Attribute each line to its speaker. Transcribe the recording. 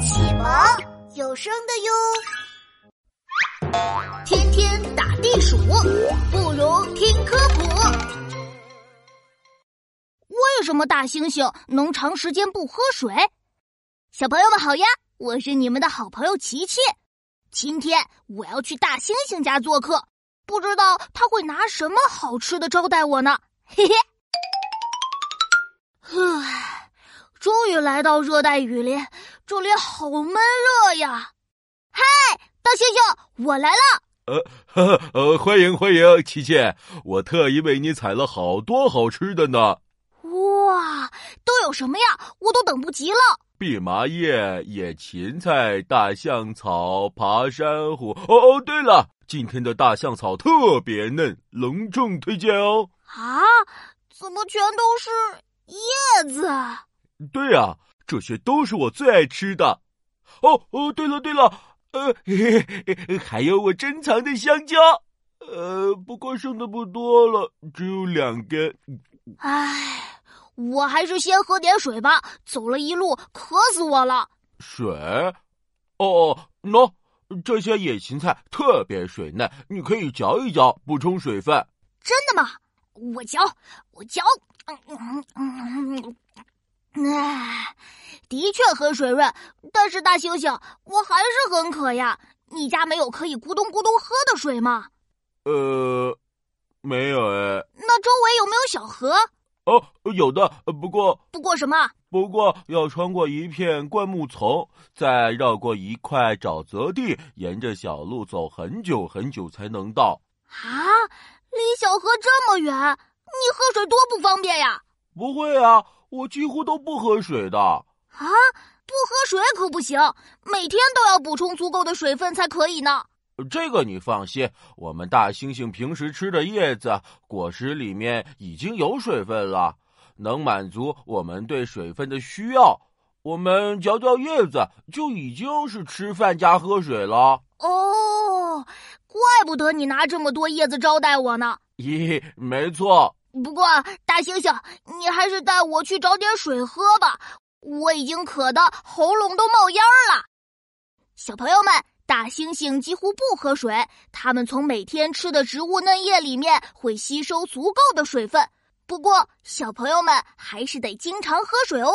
Speaker 1: 启蒙有声的
Speaker 2: 哟。天天打地鼠，不如听科普。为什么大猩猩能长时间不喝水？小朋友们好呀，我是你们的好朋友琪琪。今天我要去大猩猩家做客，不知道他会拿什么好吃的招待我呢？嘿嘿。唉，终于来到热带雨林，这里好闷热呀！嗨，大猩猩，我来了。
Speaker 3: 呃，呃，欢迎欢迎，琪琪，我特意为你采了好多好吃的呢。
Speaker 2: 哇，都有什么呀？我都等不及了。
Speaker 3: 蓖麻叶、野芹菜、大象草、爬山虎。哦哦，对了，今天的大象草特别嫩，隆重推荐哦。
Speaker 2: 啊，怎么全都是？叶子，
Speaker 3: 对呀，这些都是我最爱吃的。哦哦，对了对了，呃嘿嘿，还有我珍藏的香蕉，呃，不过剩的不多了，只有两根。
Speaker 2: 唉，我还是先喝点水吧，走了一路渴死我了。
Speaker 3: 水？哦，喏，这些野芹菜特别水嫩，你可以嚼一嚼，补充水分。
Speaker 2: 真的吗？我嚼，我嚼。嗯嗯嗯，哎，的确很水润，但是大猩猩，我还是很渴呀。你家没有可以咕咚咕咚喝的水吗？
Speaker 3: 呃，没有哎。
Speaker 2: 那周围有没有小河？
Speaker 3: 哦，有的，不过
Speaker 2: 不过什么？
Speaker 3: 不过要穿过一片灌木丛，再绕过一块沼泽地，沿着小路走很久很久才能到。
Speaker 2: 啊，离小河这么远。你喝水多不方便呀！
Speaker 3: 不会啊，我几乎都不喝水的。啊，
Speaker 2: 不喝水可不行，每天都要补充足够的水分才可以呢。
Speaker 3: 这个你放心，我们大猩猩平时吃的叶子、果实里面已经有水分了，能满足我们对水分的需要。我们嚼嚼叶子就已经是吃饭加喝水了。
Speaker 2: 哦，怪不得你拿这么多叶子招待我呢。
Speaker 3: 咦，没错。
Speaker 2: 不过，大猩猩，你还是带我去找点水喝吧，我已经渴得喉咙都冒烟了。小朋友们，大猩猩几乎不喝水，它们从每天吃的植物嫩叶里面会吸收足够的水分。不过，小朋友们还是得经常喝水哦。